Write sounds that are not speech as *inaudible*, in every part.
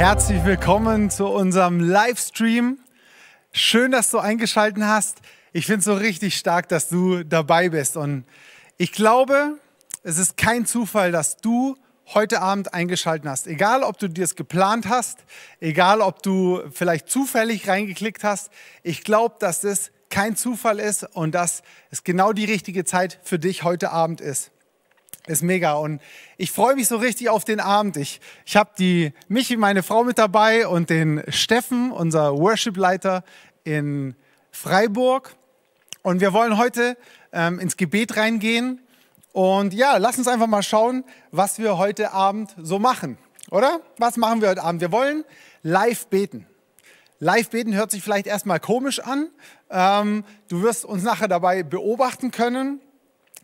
Herzlich willkommen zu unserem Livestream. Schön, dass du eingeschaltet hast. Ich finde es so richtig stark, dass du dabei bist. Und ich glaube, es ist kein Zufall, dass du heute Abend eingeschaltet hast. Egal, ob du dir es geplant hast, egal, ob du vielleicht zufällig reingeklickt hast. Ich glaube, dass das kein Zufall ist und dass es genau die richtige Zeit für dich heute Abend ist. Ist mega und ich freue mich so richtig auf den Abend. Ich, ich habe die Michi, meine Frau, mit dabei und den Steffen, unser Worship-Leiter in Freiburg. Und wir wollen heute ähm, ins Gebet reingehen. Und ja, lass uns einfach mal schauen, was wir heute Abend so machen. Oder? Was machen wir heute Abend? Wir wollen live beten. Live beten hört sich vielleicht erstmal komisch an. Ähm, du wirst uns nachher dabei beobachten können.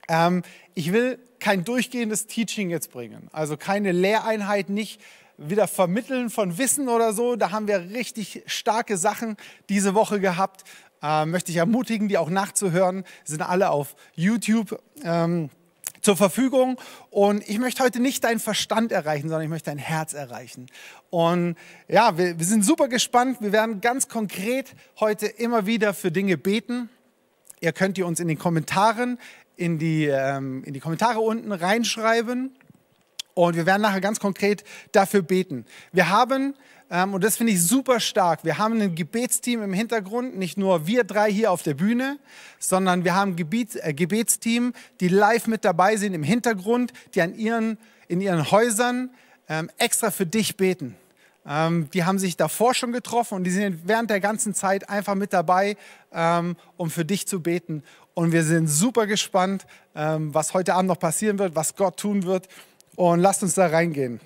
Ähm, ich will kein durchgehendes Teaching jetzt bringen, also keine Lehreinheit, nicht wieder vermitteln von Wissen oder so. Da haben wir richtig starke Sachen diese Woche gehabt. Ähm, möchte ich ermutigen, die auch nachzuhören. Sind alle auf YouTube. Ähm, zur Verfügung. Und ich möchte heute nicht deinen Verstand erreichen, sondern ich möchte dein Herz erreichen. Und ja, wir, wir sind super gespannt. Wir werden ganz konkret heute immer wieder für Dinge beten. Ihr könnt ihr uns in den Kommentaren, in die, ähm, in die Kommentare unten reinschreiben. Und wir werden nachher ganz konkret dafür beten. Wir haben, ähm, und das finde ich super stark, wir haben ein Gebetsteam im Hintergrund, nicht nur wir drei hier auf der Bühne, sondern wir haben Gebiet, äh, Gebetsteam, die live mit dabei sind im Hintergrund, die an ihren, in ihren Häusern ähm, extra für dich beten. Ähm, die haben sich davor schon getroffen und die sind während der ganzen Zeit einfach mit dabei, ähm, um für dich zu beten. Und wir sind super gespannt, ähm, was heute Abend noch passieren wird, was Gott tun wird. Und lasst uns da reingehen.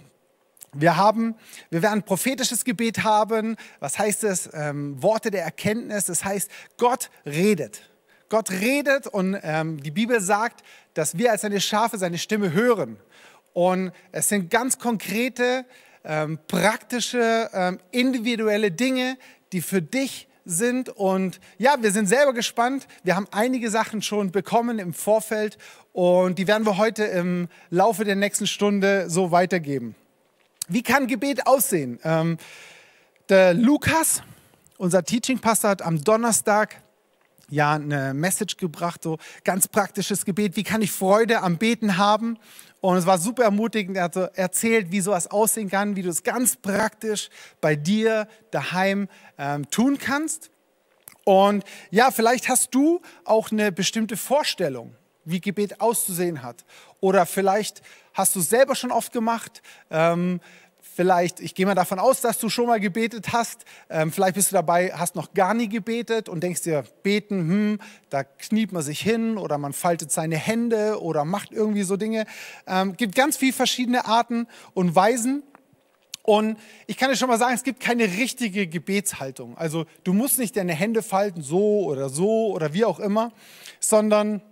Wir haben, wir werden prophetisches Gebet haben. Was heißt es? Ähm, Worte der Erkenntnis. Das heißt, Gott redet. Gott redet und ähm, die Bibel sagt, dass wir als seine Schafe seine Stimme hören. Und es sind ganz konkrete, ähm, praktische, ähm, individuelle Dinge, die für dich sind. Und ja, wir sind selber gespannt. Wir haben einige Sachen schon bekommen im Vorfeld und die werden wir heute im Laufe der nächsten Stunde so weitergeben. Wie kann Gebet aussehen? Ähm, der Lukas, unser Teaching-Pastor, hat am Donnerstag ja eine Message gebracht, so ganz praktisches Gebet. Wie kann ich Freude am Beten haben? Und es war super ermutigend. Er hat so erzählt, wie sowas aussehen kann, wie du es ganz praktisch bei dir daheim ähm, tun kannst. Und ja, vielleicht hast du auch eine bestimmte Vorstellung, wie Gebet auszusehen hat. Oder vielleicht hast du es selber schon oft gemacht. Ähm, vielleicht, ich gehe mal davon aus, dass du schon mal gebetet hast. Ähm, vielleicht bist du dabei, hast noch gar nie gebetet und denkst dir, beten, hm, da kniet man sich hin oder man faltet seine Hände oder macht irgendwie so Dinge. Ähm, gibt ganz viele verschiedene Arten und Weisen. Und ich kann dir schon mal sagen, es gibt keine richtige Gebetshaltung. Also du musst nicht deine Hände falten, so oder so oder wie auch immer, sondern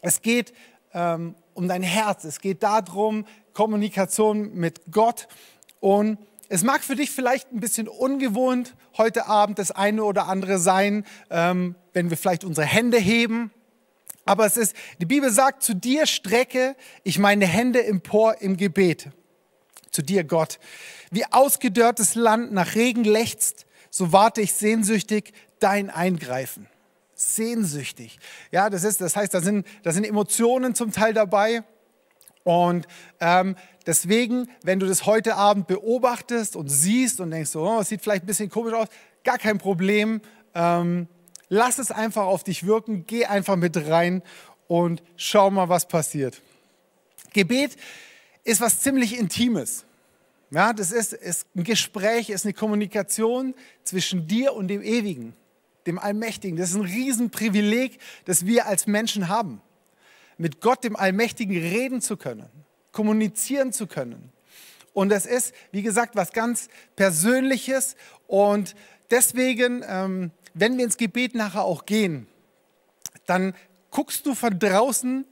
es geht ähm, um dein Herz. Es geht darum, Kommunikation mit Gott. Und es mag für dich vielleicht ein bisschen ungewohnt heute Abend das eine oder andere sein, ähm, wenn wir vielleicht unsere Hände heben. Aber es ist, die Bibel sagt, zu dir strecke ich meine Hände empor im Gebet. Zu dir, Gott. Wie ausgedörrtes Land nach Regen lechzt, so warte ich sehnsüchtig dein Eingreifen. Sehnsüchtig. Ja, das ist, das heißt, da sind, da sind Emotionen zum Teil dabei. Und ähm, deswegen, wenn du das heute Abend beobachtest und siehst und denkst, oh, es sieht vielleicht ein bisschen komisch aus, gar kein Problem. Ähm, lass es einfach auf dich wirken, geh einfach mit rein und schau mal, was passiert. Gebet ist was ziemlich Intimes. Ja, das ist, ist ein Gespräch, ist eine Kommunikation zwischen dir und dem Ewigen, dem Allmächtigen. Das ist ein Riesenprivileg, das wir als Menschen haben. Mit Gott, dem Allmächtigen, reden zu können, kommunizieren zu können. Und das ist, wie gesagt, was ganz Persönliches. Und deswegen, ähm, wenn wir ins Gebet nachher auch gehen, dann guckst du von draußen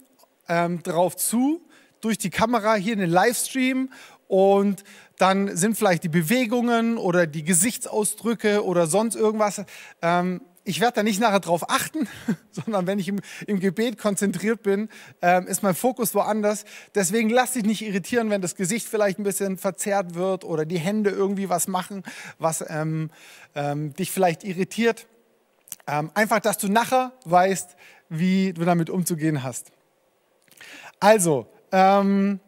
ähm, drauf zu, durch die Kamera hier in den Livestream und dann sind vielleicht die Bewegungen oder die Gesichtsausdrücke oder sonst irgendwas. Ähm, ich werde da nicht nachher drauf achten, *laughs* sondern wenn ich im, im Gebet konzentriert bin, ähm, ist mein Fokus woanders. Deswegen lass dich nicht irritieren, wenn das Gesicht vielleicht ein bisschen verzerrt wird oder die Hände irgendwie was machen, was ähm, ähm, dich vielleicht irritiert. Ähm, einfach, dass du nachher weißt, wie du damit umzugehen hast. Also, ähm,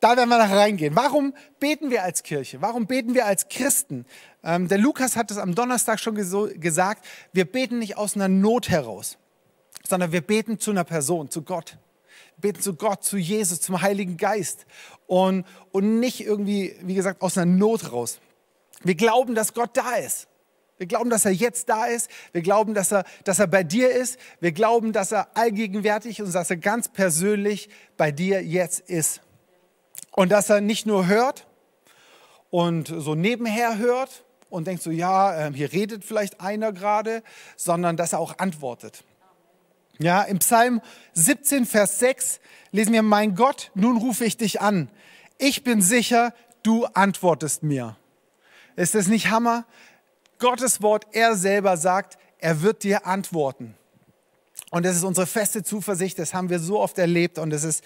da werden wir nachher reingehen. Warum beten wir als Kirche? Warum beten wir als Christen? Ähm, der Lukas hat es am Donnerstag schon gesagt, wir beten nicht aus einer Not heraus, sondern wir beten zu einer Person, zu Gott. Wir beten zu Gott, zu Jesus, zum Heiligen Geist und, und nicht irgendwie, wie gesagt, aus einer Not raus. Wir glauben, dass Gott da ist. Wir glauben, dass er jetzt da ist. Wir glauben, dass er, dass er bei dir ist. Wir glauben, dass er allgegenwärtig und dass er ganz persönlich bei dir jetzt ist. Und dass er nicht nur hört und so nebenher hört und denkt so, ja, ähm, hier redet vielleicht einer gerade, sondern dass er auch antwortet. Ja, im Psalm 17, Vers 6 lesen wir, mein Gott, nun rufe ich dich an. Ich bin sicher, du antwortest mir. Ist das nicht Hammer? Gottes Wort, er selber sagt, er wird dir antworten. Und das ist unsere feste Zuversicht, das haben wir so oft erlebt und es ist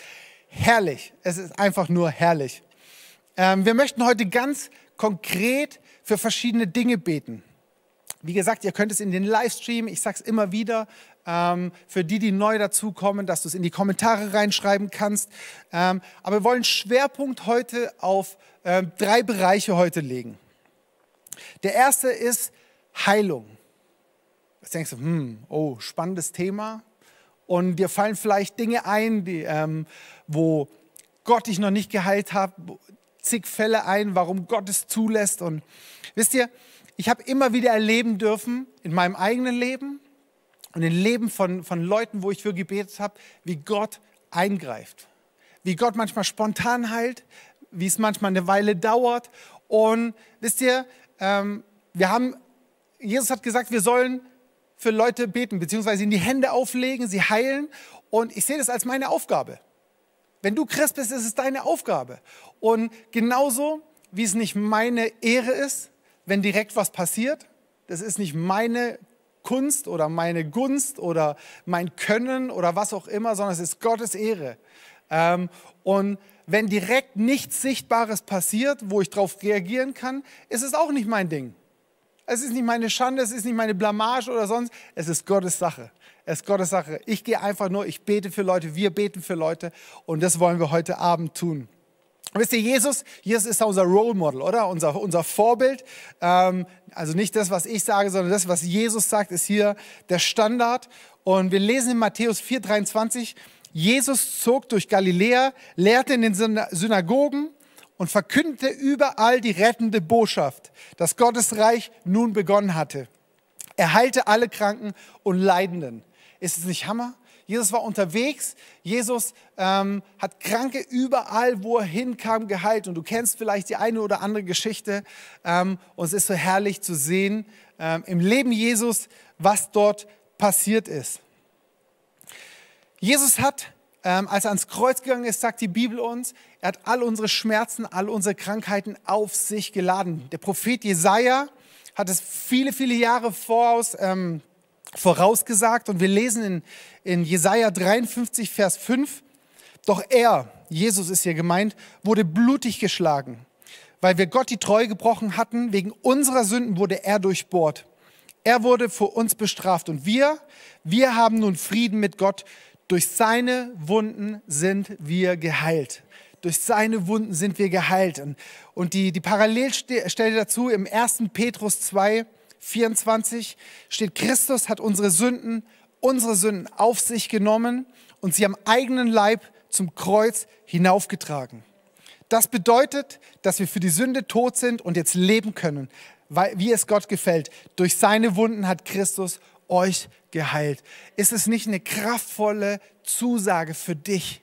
herrlich. Es ist einfach nur herrlich. Ähm, wir möchten heute ganz konkret für verschiedene Dinge beten. Wie gesagt, ihr könnt es in den Livestream, ich sage es immer wieder, ähm, für die, die neu dazukommen, dass du es in die Kommentare reinschreiben kannst. Ähm, aber wir wollen Schwerpunkt heute auf ähm, drei Bereiche heute legen. Der erste ist Heilung. Jetzt denkst du, hm, oh, spannendes Thema. Und dir fallen vielleicht Dinge ein, die, ähm, wo Gott dich noch nicht geheilt hat, zig Fälle ein, warum Gott es zulässt. Und wisst ihr, ich habe immer wieder erleben dürfen in meinem eigenen Leben und im Leben von, von Leuten, wo ich für gebetet habe, wie Gott eingreift. Wie Gott manchmal spontan heilt, wie es manchmal eine Weile dauert. Und wisst ihr, ähm, wir haben, Jesus hat gesagt, wir sollen für Leute beten, beziehungsweise ihnen die Hände auflegen, sie heilen. Und ich sehe das als meine Aufgabe. Wenn du Christ bist, ist es deine Aufgabe. Und genauso wie es nicht meine Ehre ist, wenn direkt was passiert, das ist nicht meine Kunst oder meine Gunst oder mein Können oder was auch immer, sondern es ist Gottes Ehre. Ähm, und wenn direkt nichts Sichtbares passiert, wo ich darauf reagieren kann, ist es auch nicht mein Ding. Es ist nicht meine Schande, es ist nicht meine Blamage oder sonst. Es ist Gottes Sache. Es ist Gottes Sache. Ich gehe einfach nur, ich bete für Leute, wir beten für Leute und das wollen wir heute Abend tun. Wisst ihr, Jesus, Jesus ist unser Role Model, oder? Unser, unser Vorbild. Ähm, also nicht das, was ich sage, sondern das, was Jesus sagt, ist hier der Standard. Und wir lesen in Matthäus 4,23, Jesus zog durch Galiläa, lehrte in den Synagogen und verkündete überall die rettende Botschaft, dass Gottes Reich nun begonnen hatte. Er heilte alle Kranken und Leidenden. Ist es nicht Hammer? Jesus war unterwegs. Jesus ähm, hat Kranke überall, wo er hinkam, geheilt. Und du kennst vielleicht die eine oder andere Geschichte. Ähm, und es ist so herrlich zu sehen ähm, im Leben Jesus, was dort passiert ist. Jesus hat, ähm, als er ans Kreuz gegangen ist, sagt die Bibel uns, er hat all unsere Schmerzen, all unsere Krankheiten auf sich geladen. Der Prophet Jesaja hat es viele, viele Jahre voraus ähm, vorausgesagt und wir lesen in, in Jesaja 53, Vers 5, doch er, Jesus ist hier gemeint, wurde blutig geschlagen. Weil wir Gott die Treue gebrochen hatten, wegen unserer Sünden wurde er durchbohrt. Er wurde für uns bestraft und wir, wir haben nun Frieden mit Gott. Durch seine Wunden sind wir geheilt. Durch seine Wunden sind wir geheilt. Und die, die Parallelstelle dazu im 1. Petrus 2, 24 steht, Christus hat unsere Sünden, unsere Sünden auf sich genommen und sie am eigenen Leib zum Kreuz hinaufgetragen. Das bedeutet, dass wir für die Sünde tot sind und jetzt leben können, weil, wie es Gott gefällt. Durch seine Wunden hat Christus euch geheilt. Ist es nicht eine kraftvolle Zusage für dich?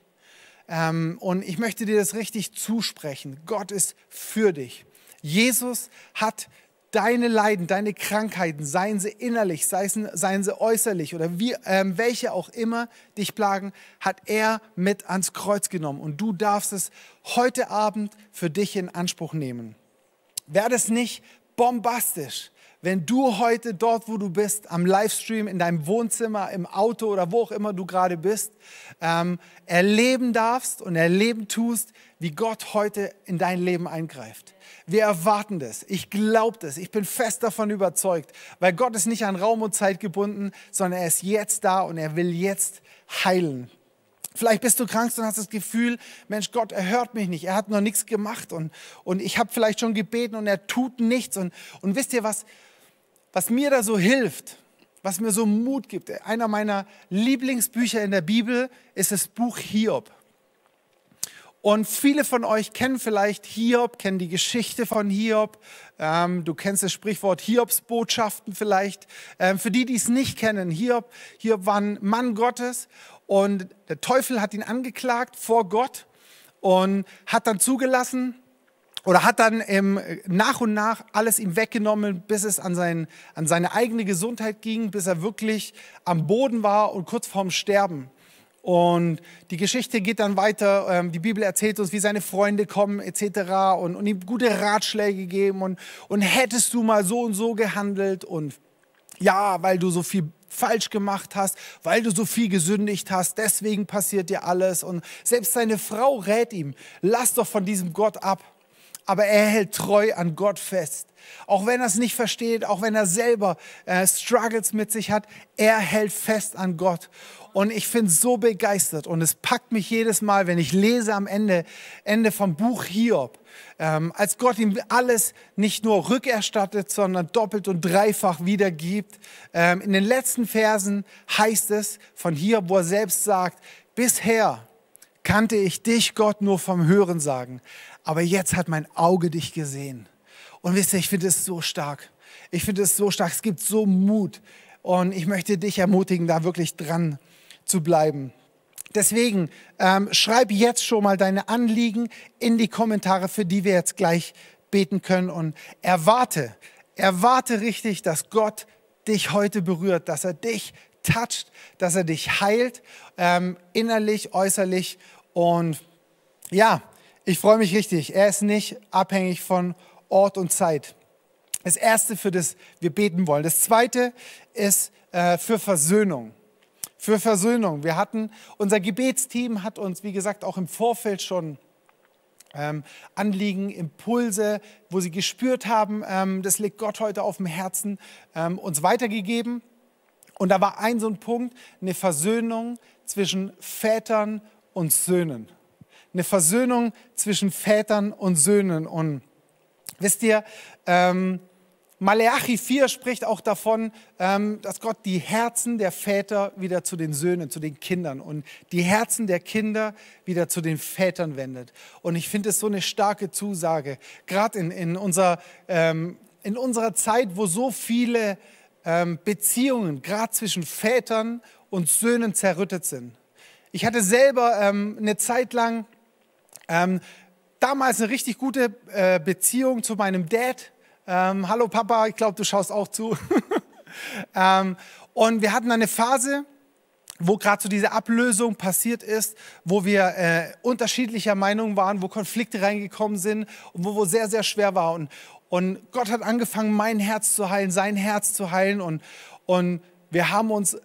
Ähm, und ich möchte dir das richtig zusprechen. Gott ist für dich. Jesus hat deine Leiden, deine Krankheiten, seien sie innerlich, seien, sie äußerlich oder wie, ähm, welche auch immer dich plagen, hat er mit ans Kreuz genommen. Und du darfst es heute Abend für dich in Anspruch nehmen. Werde es nicht bombastisch, wenn du heute dort, wo du bist, am Livestream, in deinem Wohnzimmer, im Auto oder wo auch immer du gerade bist, ähm, erleben darfst und erleben tust, wie Gott heute in dein Leben eingreift. Wir erwarten das. Ich glaube das. Ich bin fest davon überzeugt, weil Gott ist nicht an Raum und Zeit gebunden, sondern er ist jetzt da und er will jetzt heilen. Vielleicht bist du krank und hast das Gefühl, Mensch, Gott, er hört mich nicht, er hat noch nichts gemacht und, und ich habe vielleicht schon gebeten und er tut nichts. Und, und wisst ihr, was, was mir da so hilft, was mir so Mut gibt? Einer meiner Lieblingsbücher in der Bibel ist das Buch Hiob. Und viele von euch kennen vielleicht Hiob, kennen die Geschichte von Hiob. Ähm, du kennst das Sprichwort Hiobsbotschaften vielleicht. Ähm, für die, die es nicht kennen, Hiob, Hiob war ein Mann Gottes und der Teufel hat ihn angeklagt vor Gott und hat dann zugelassen oder hat dann ähm, nach und nach alles ihm weggenommen, bis es an, sein, an seine eigene Gesundheit ging, bis er wirklich am Boden war und kurz vorm Sterben. Und die Geschichte geht dann weiter. Ähm, die Bibel erzählt uns, wie seine Freunde kommen etc. Und, und ihm gute Ratschläge geben. Und, und hättest du mal so und so gehandelt und ja, weil du so viel falsch gemacht hast, weil du so viel gesündigt hast, deswegen passiert dir alles. Und selbst seine Frau rät ihm, lass doch von diesem Gott ab. Aber er hält treu an Gott fest. Auch wenn er es nicht versteht, auch wenn er selber äh, Struggles mit sich hat, er hält fest an Gott. Und ich bin so begeistert und es packt mich jedes Mal, wenn ich lese am Ende, Ende vom Buch Hiob, ähm, als Gott ihm alles nicht nur rückerstattet, sondern doppelt und dreifach wiedergibt. Ähm, in den letzten Versen heißt es von Hiob, wo er selbst sagt, bisher kannte ich dich, Gott, nur vom Hören sagen, aber jetzt hat mein Auge dich gesehen. Und wisst ihr, ich finde es so stark. Ich finde es so stark. Es gibt so Mut. Und ich möchte dich ermutigen, da wirklich dran zu bleiben. Deswegen ähm, schreib jetzt schon mal deine Anliegen in die Kommentare, für die wir jetzt gleich beten können und erwarte, erwarte richtig, dass Gott dich heute berührt, dass er dich toucht, dass er dich heilt, ähm, innerlich, äußerlich und ja, ich freue mich richtig. Er ist nicht abhängig von Ort und Zeit. Das erste, für das wir beten wollen. Das zweite ist äh, für Versöhnung für Versöhnung. Wir hatten, unser Gebetsteam hat uns, wie gesagt, auch im Vorfeld schon ähm, Anliegen, Impulse, wo sie gespürt haben, ähm, das liegt Gott heute auf dem Herzen, ähm, uns weitergegeben. Und da war ein so ein Punkt, eine Versöhnung zwischen Vätern und Söhnen. Eine Versöhnung zwischen Vätern und Söhnen. Und wisst ihr, ähm, Maleachi 4 spricht auch davon, ähm, dass Gott die Herzen der Väter wieder zu den Söhnen, zu den Kindern und die Herzen der Kinder wieder zu den Vätern wendet. Und ich finde es so eine starke Zusage, gerade in, in, unser, ähm, in unserer Zeit, wo so viele ähm, Beziehungen, gerade zwischen Vätern und Söhnen, zerrüttet sind. Ich hatte selber eine Zeit lang ähm, damals eine richtig gute äh, Beziehung zu meinem Dad ähm, Hallo Papa, ich glaube, du schaust auch zu. *laughs* ähm, und wir hatten eine Phase, wo gerade so diese Ablösung passiert ist, wo wir äh, unterschiedlicher Meinung waren, wo Konflikte reingekommen sind und wo, wo sehr, sehr schwer war. Und, und Gott hat angefangen, mein Herz zu heilen, sein Herz zu heilen. Und, und wir haben uns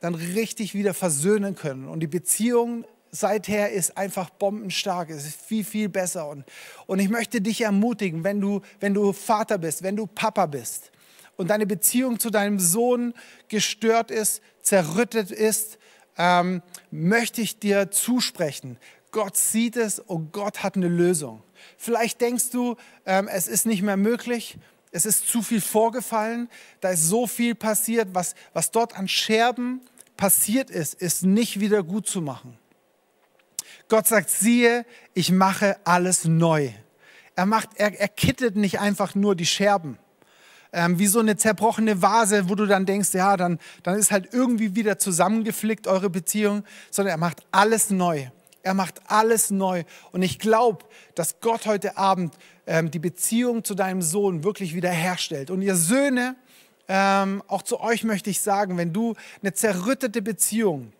dann richtig wieder versöhnen können. Und die Beziehung seither ist einfach bombenstark. Es ist viel, viel besser. Und, und ich möchte dich ermutigen, wenn du, wenn du Vater bist, wenn du Papa bist und deine Beziehung zu deinem Sohn gestört ist, zerrüttet ist, ähm, möchte ich dir zusprechen. Gott sieht es und Gott hat eine Lösung. Vielleicht denkst du, ähm, es ist nicht mehr möglich. Es ist zu viel vorgefallen. Da ist so viel passiert. Was, was dort an Scherben passiert ist, ist nicht wieder gut zu machen. Gott sagt, siehe, ich mache alles neu. Er, macht, er, er kittet nicht einfach nur die Scherben. Ähm, wie so eine zerbrochene Vase, wo du dann denkst, ja, dann, dann ist halt irgendwie wieder zusammengeflickt eure Beziehung, sondern er macht alles neu. Er macht alles neu. Und ich glaube, dass Gott heute Abend ähm, die Beziehung zu deinem Sohn wirklich wiederherstellt. Und ihr Söhne, ähm, auch zu euch möchte ich sagen, wenn du eine zerrüttete Beziehung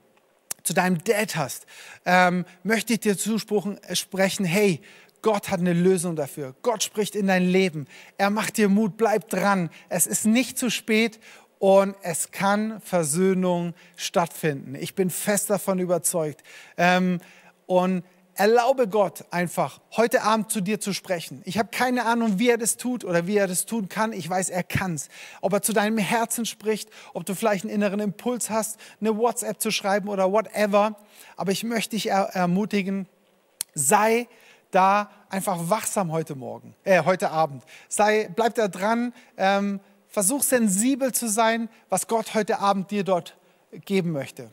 zu deinem Dad hast, ähm, möchte ich dir zusprechen, sprechen, hey, Gott hat eine Lösung dafür. Gott spricht in dein Leben. Er macht dir Mut, bleib dran. Es ist nicht zu spät und es kann Versöhnung stattfinden. Ich bin fest davon überzeugt. Ähm, und erlaube Gott einfach, heute Abend zu dir zu sprechen. Ich habe keine Ahnung, wie er das tut oder wie er das tun kann. Ich weiß, er kann es. Ob er zu deinem Herzen spricht, ob du vielleicht einen inneren Impuls hast, eine WhatsApp zu schreiben oder whatever. Aber ich möchte dich er ermutigen, sei da einfach wachsam heute Morgen, äh, heute Abend. Sei, bleib da dran, ähm, versuch sensibel zu sein, was Gott heute Abend dir dort geben möchte.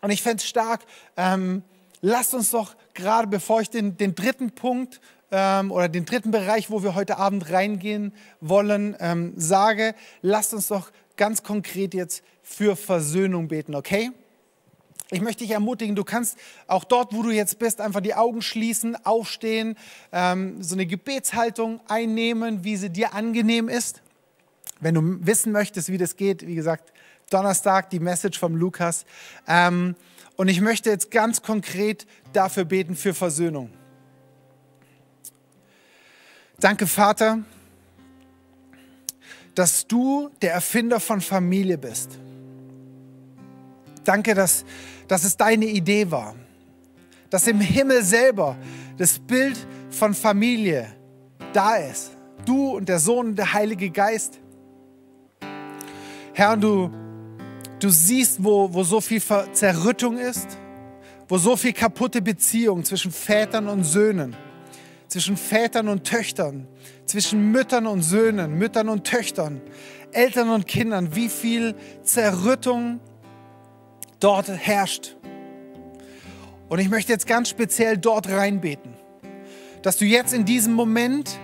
Und ich fände es stark, ähm, lasst uns doch gerade, bevor ich den, den dritten Punkt ähm, oder den dritten Bereich, wo wir heute Abend reingehen wollen, ähm, sage, lasst uns doch ganz konkret jetzt für Versöhnung beten, okay? Ich möchte dich ermutigen, du kannst auch dort, wo du jetzt bist, einfach die Augen schließen, aufstehen, ähm, so eine Gebetshaltung einnehmen, wie sie dir angenehm ist. Wenn du wissen möchtest, wie das geht, wie gesagt, Donnerstag die Message vom Lukas. Ähm, und ich möchte jetzt ganz konkret dafür beten, für Versöhnung. Danke, Vater, dass du der Erfinder von Familie bist. Danke, dass, dass es deine Idee war. Dass im Himmel selber das Bild von Familie da ist. Du und der Sohn und der Heilige Geist. Herr, du Du siehst, wo, wo so viel Zerrüttung ist, wo so viel kaputte Beziehung zwischen Vätern und Söhnen, zwischen Vätern und Töchtern, zwischen Müttern und Söhnen, Müttern und Töchtern, Eltern und Kindern, wie viel Zerrüttung dort herrscht. Und ich möchte jetzt ganz speziell dort reinbeten, dass du jetzt in diesem Moment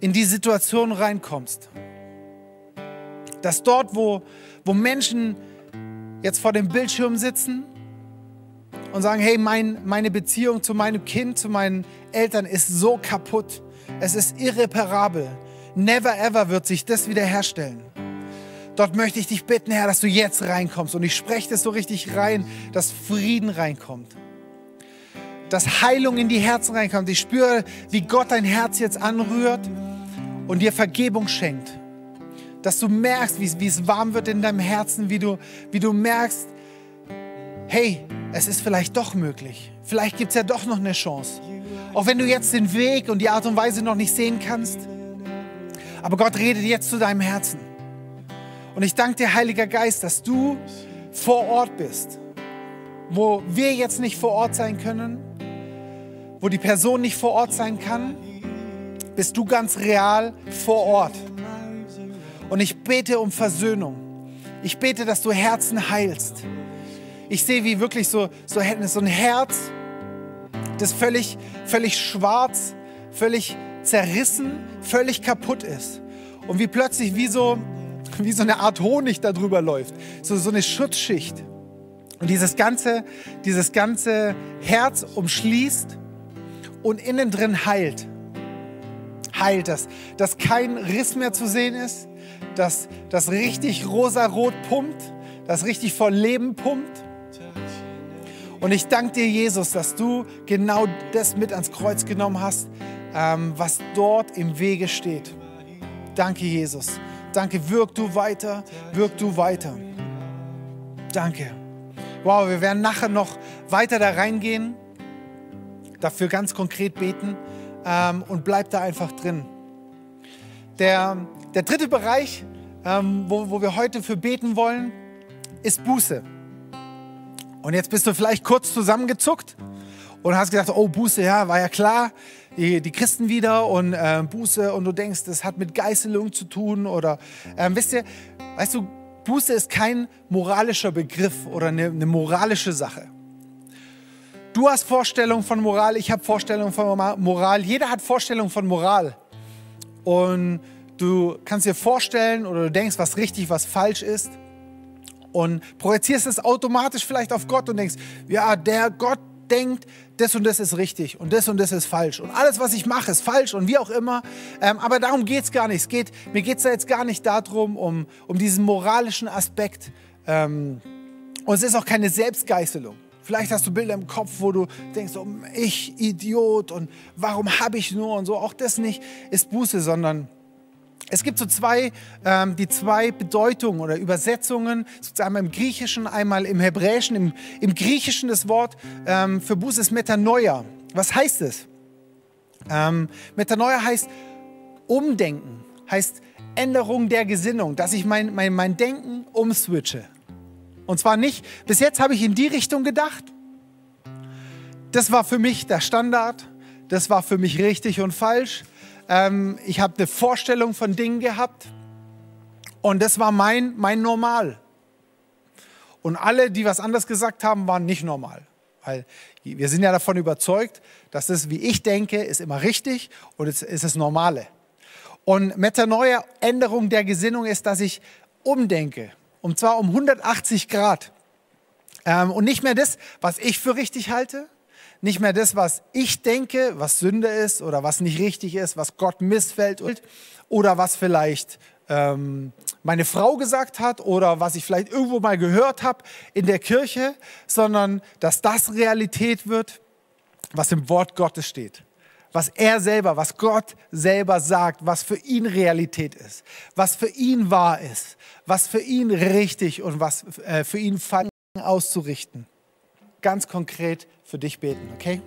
in die Situation reinkommst. Dass dort, wo, wo Menschen jetzt vor dem Bildschirm sitzen und sagen, hey, mein, meine Beziehung zu meinem Kind, zu meinen Eltern ist so kaputt. Es ist irreparabel. Never ever wird sich das wiederherstellen. Dort möchte ich dich bitten, Herr, dass du jetzt reinkommst. Und ich spreche das so richtig rein, dass Frieden reinkommt. Dass Heilung in die Herzen reinkommt. Ich spüre, wie Gott dein Herz jetzt anrührt und dir Vergebung schenkt dass du merkst, wie, es warm wird in deinem Herzen, wie du, wie du merkst, hey, es ist vielleicht doch möglich. Vielleicht gibt es ja doch noch eine Chance. Auch wenn du jetzt den Weg und die Art und Weise noch nicht sehen kannst. Aber Gott redet jetzt zu deinem Herzen. Und ich danke dir, Heiliger Geist, dass du vor Ort bist, wo wir jetzt nicht vor Ort sein können, wo die Person nicht vor Ort sein kann, bist du ganz real vor Ort. Und ich bete um Versöhnung. Ich bete, dass du Herzen heilst. Ich sehe, wie wirklich so, so, ein Herz, das völlig, völlig schwarz, völlig zerrissen, völlig kaputt ist. Und wie plötzlich wie so, wie so eine Art Honig darüber läuft. So, so eine Schutzschicht. Und dieses ganze, dieses ganze Herz umschließt und innen drin heilt. Heilt das, dass kein Riss mehr zu sehen ist, dass das richtig rosarot pumpt, das richtig voll Leben pumpt. Und ich danke dir, Jesus, dass du genau das mit ans Kreuz genommen hast, ähm, was dort im Wege steht. Danke, Jesus. Danke, wirk du weiter, wirk du weiter. Danke. Wow, wir werden nachher noch weiter da reingehen, dafür ganz konkret beten ähm, und bleib da einfach drin. Der, der dritte Bereich, ähm, wo, wo wir heute für beten wollen, ist Buße. Und jetzt bist du vielleicht kurz zusammengezuckt und hast gedacht, oh Buße, ja, war ja klar, die, die Christen wieder und äh, Buße und du denkst, das hat mit Geißelung zu tun oder ähm, wisst ihr, weißt du, Buße ist kein moralischer Begriff oder eine, eine moralische Sache. Du hast Vorstellungen von Moral, ich habe Vorstellungen von Moral, jeder hat Vorstellungen von Moral. Und du kannst dir vorstellen oder du denkst, was richtig, was falsch ist und projizierst es automatisch vielleicht auf Gott und denkst, ja, der Gott denkt, das und das ist richtig und das und das ist falsch und alles, was ich mache, ist falsch und wie auch immer. Ähm, aber darum geht es gar nicht. Es geht, mir geht es da jetzt gar nicht darum, um, um diesen moralischen Aspekt. Ähm, und es ist auch keine Selbstgeißelung. Vielleicht hast du Bilder im Kopf, wo du denkst, oh, ich Idiot und warum habe ich nur und so. Auch das nicht ist Buße, sondern es gibt so zwei, ähm, die zwei Bedeutungen oder Übersetzungen, einmal im Griechischen, einmal im Hebräischen. Im, im Griechischen das Wort ähm, für Buße ist Metanoia. Was heißt es? Ähm, Metanoia heißt Umdenken, heißt Änderung der Gesinnung, dass ich mein, mein, mein Denken umswitche. Und zwar nicht, bis jetzt habe ich in die Richtung gedacht. Das war für mich der Standard. Das war für mich richtig und falsch. Ähm, ich habe eine Vorstellung von Dingen gehabt und das war mein, mein Normal. Und alle, die was anderes gesagt haben, waren nicht normal. Weil wir sind ja davon überzeugt, dass das, wie ich denke, ist immer richtig und es ist das Normale. Und Metanoia, Änderung der Gesinnung, ist, dass ich umdenke. Und zwar um 180 Grad. Ähm, und nicht mehr das, was ich für richtig halte, nicht mehr das, was ich denke, was Sünde ist oder was nicht richtig ist, was Gott missfällt oder was vielleicht ähm, meine Frau gesagt hat oder was ich vielleicht irgendwo mal gehört habe in der Kirche, sondern dass das Realität wird, was im Wort Gottes steht. Was er selber, was Gott selber sagt, was für ihn Realität ist, was für ihn wahr ist, was für ihn richtig und was äh, für ihn auszurichten. Ganz konkret für dich beten, okay?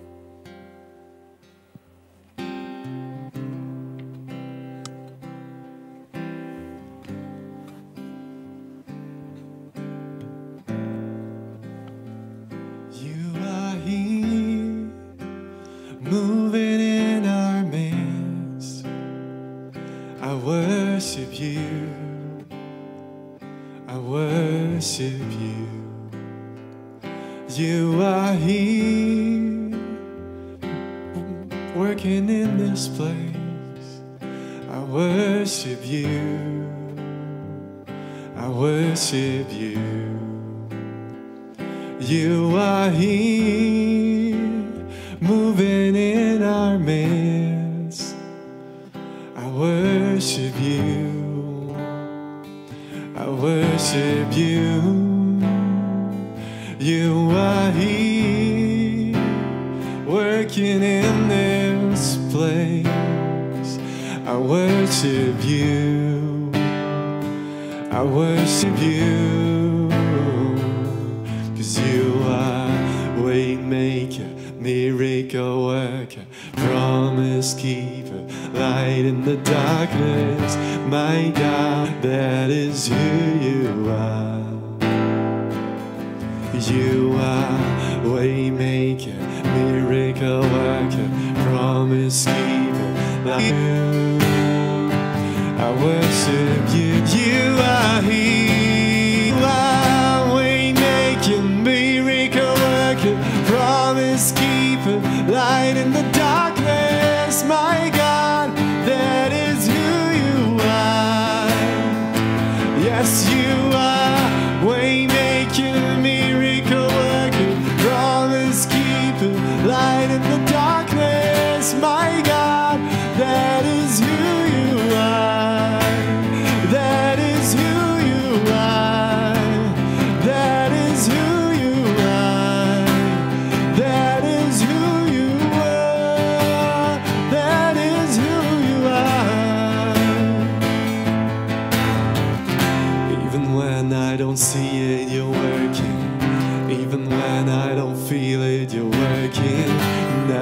I worship you. You are here, working in this place. I worship you. I worship you. You are here, moving in our midst. worship you. Cause you are waymaker, miracle worker, promise keeper, light in the darkness. My God, that is who you are. You are waymaker, miracle worker, promise keeper. Light. I worship.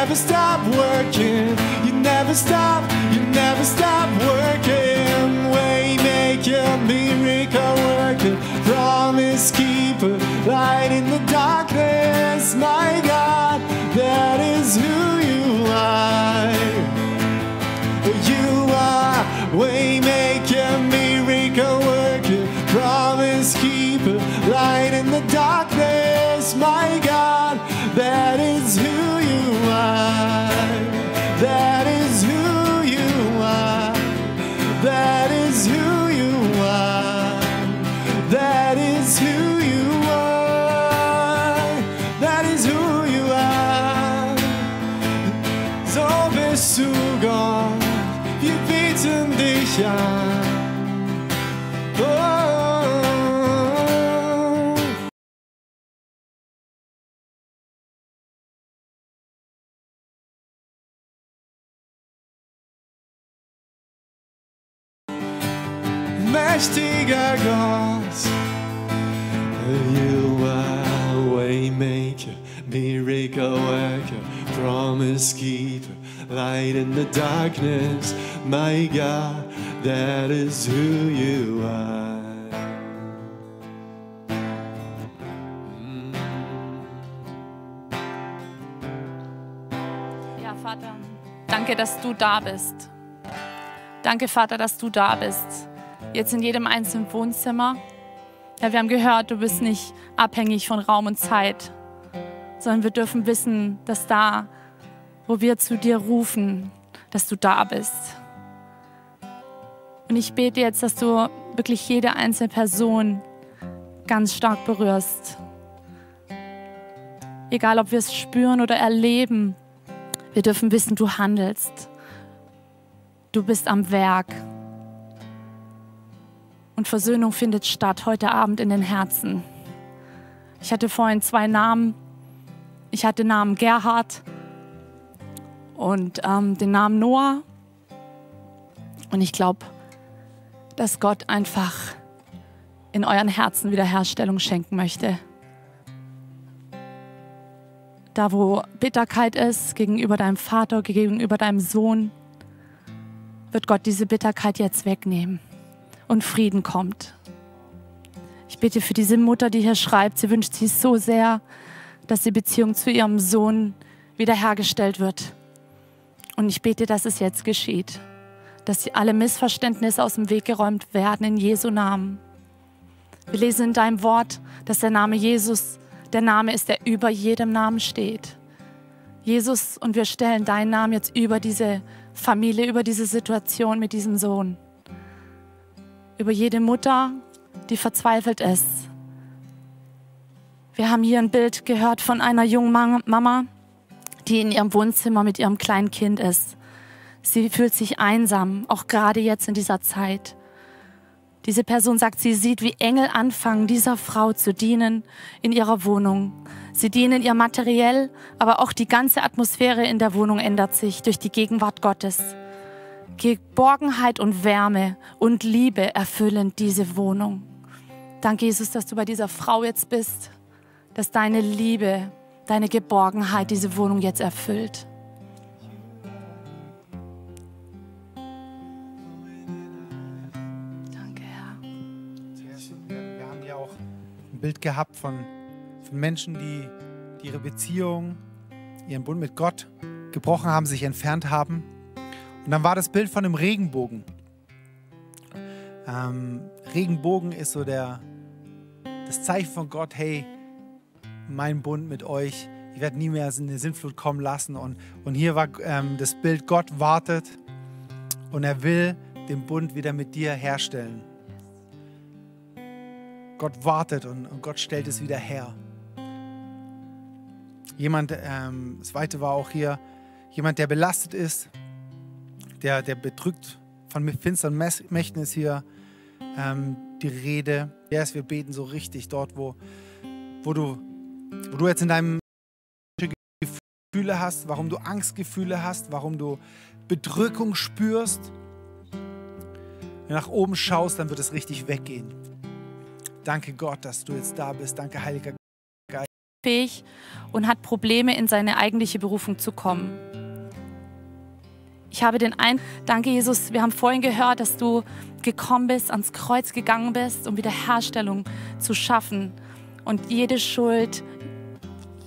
never stop working. You never stop, you never stop working. Waymaker, miracle worker, promise keeper, light in the darkness. My God, that is who you are. You are waymaker, miracle worker, promise keeper, light in the darkness. My God, My God, that is who you are. Ja, Vater, danke, dass du da bist. Danke, Vater, dass du da bist. Jetzt in jedem einzelnen Wohnzimmer. Ja, wir haben gehört, du bist nicht abhängig von Raum und Zeit, sondern wir dürfen wissen, dass da, wo wir zu dir rufen, dass du da bist. Und ich bete jetzt, dass du wirklich jede einzelne Person ganz stark berührst. Egal, ob wir es spüren oder erleben, wir dürfen wissen, du handelst. Du bist am Werk. Und Versöhnung findet statt heute Abend in den Herzen. Ich hatte vorhin zwei Namen. Ich hatte den Namen Gerhard und ähm, den Namen Noah. Und ich glaube, dass Gott einfach in euren Herzen Wiederherstellung schenken möchte. Da, wo Bitterkeit ist gegenüber deinem Vater, gegenüber deinem Sohn, wird Gott diese Bitterkeit jetzt wegnehmen und Frieden kommt. Ich bete für diese Mutter, die hier schreibt, sie wünscht sich so sehr, dass die Beziehung zu ihrem Sohn wiederhergestellt wird. Und ich bete, dass es jetzt geschieht, dass alle Missverständnisse aus dem Weg geräumt werden in Jesu Namen. Wir lesen in deinem Wort, dass der Name Jesus der Name ist, der über jedem Namen steht. Jesus, und wir stellen deinen Namen jetzt über diese Familie, über diese Situation mit diesem Sohn. Über jede Mutter, die verzweifelt ist. Wir haben hier ein Bild gehört von einer jungen Ma- Mama, die in ihrem Wohnzimmer mit ihrem kleinen Kind ist. Sie fühlt sich einsam, auch gerade jetzt in dieser Zeit. Diese Person sagt, sie sieht, wie Engel anfangen, dieser Frau zu dienen in ihrer Wohnung. Sie dienen ihr materiell, aber auch die ganze Atmosphäre in der Wohnung ändert sich durch die Gegenwart Gottes. Geborgenheit und Wärme und Liebe erfüllen diese Wohnung. Danke, Jesus, dass du bei dieser Frau jetzt bist, dass deine Liebe deine Geborgenheit diese Wohnung jetzt erfüllt. Ein Bild gehabt von, von Menschen, die, die ihre Beziehung, ihren Bund mit Gott gebrochen haben, sich entfernt haben. Und dann war das Bild von einem Regenbogen. Ähm, Regenbogen ist so der, das Zeichen von Gott, hey, mein Bund mit euch, ich werde nie mehr in eine Sintflut kommen lassen. Und, und hier war ähm, das Bild, Gott wartet und er will den Bund wieder mit dir herstellen. Gott wartet und, und Gott stellt es wieder her. Jemand, ähm, das zweite war auch hier, jemand, der belastet ist, der, der bedrückt von finsteren Mächten ist hier ähm, die Rede. Yes, wir beten so richtig dort, wo, wo, du, wo du jetzt in deinem Gefühle hast, warum du Angstgefühle hast, warum du Bedrückung spürst. Wenn du nach oben schaust, dann wird es richtig weggehen. Danke Gott, dass du jetzt da bist. Danke, Heiliger Geist. Und hat Probleme, in seine eigentliche Berufung zu kommen. Ich habe den ein, danke Jesus, wir haben vorhin gehört, dass du gekommen bist, ans Kreuz gegangen bist, um Wiederherstellung zu schaffen. Und jede Schuld,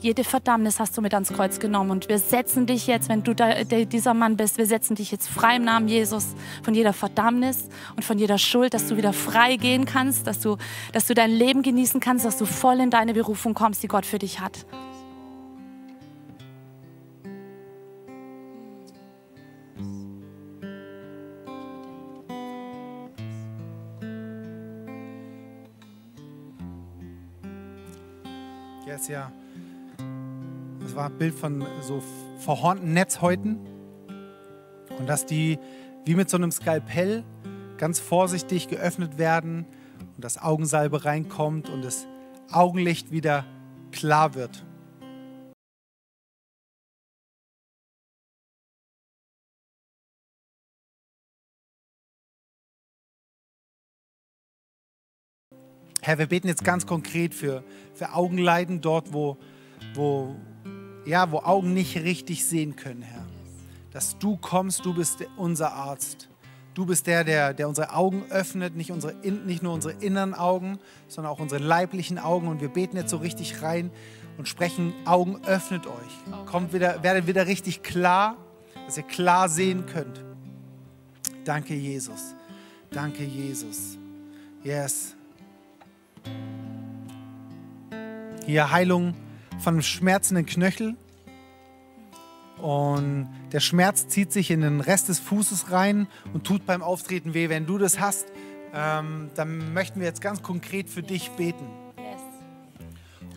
jede Verdammnis hast du mit ans Kreuz genommen. Und wir setzen dich jetzt, wenn du da, der, dieser Mann bist, wir setzen dich jetzt frei im Namen Jesus von jeder Verdammnis und von jeder Schuld, dass du wieder frei gehen kannst, dass du, dass du dein Leben genießen kannst, dass du voll in deine Berufung kommst, die Gott für dich hat. Jetzt ja, das war ein Bild von so verhornten Netzhäuten und dass die wie mit so einem Skalpell ganz vorsichtig geöffnet werden und das Augensalbe reinkommt und das Augenlicht wieder klar wird. Herr, wir beten jetzt ganz konkret für, für Augenleiden dort, wo, wo, ja, wo Augen nicht richtig sehen können, Herr. Dass du kommst, du bist unser Arzt. Du bist der, der, der unsere Augen öffnet, nicht, unsere, nicht nur unsere inneren Augen, sondern auch unsere leiblichen Augen. Und wir beten jetzt so richtig rein und sprechen, Augen öffnet euch. Kommt wieder, werdet wieder richtig klar, dass ihr klar sehen könnt. Danke, Jesus. Danke, Jesus. Yes. Hier Heilung von einem schmerzenden Knöchel. Und der Schmerz zieht sich in den Rest des Fußes rein und tut beim Auftreten weh. Wenn du das hast, ähm, dann möchten wir jetzt ganz konkret für dich beten.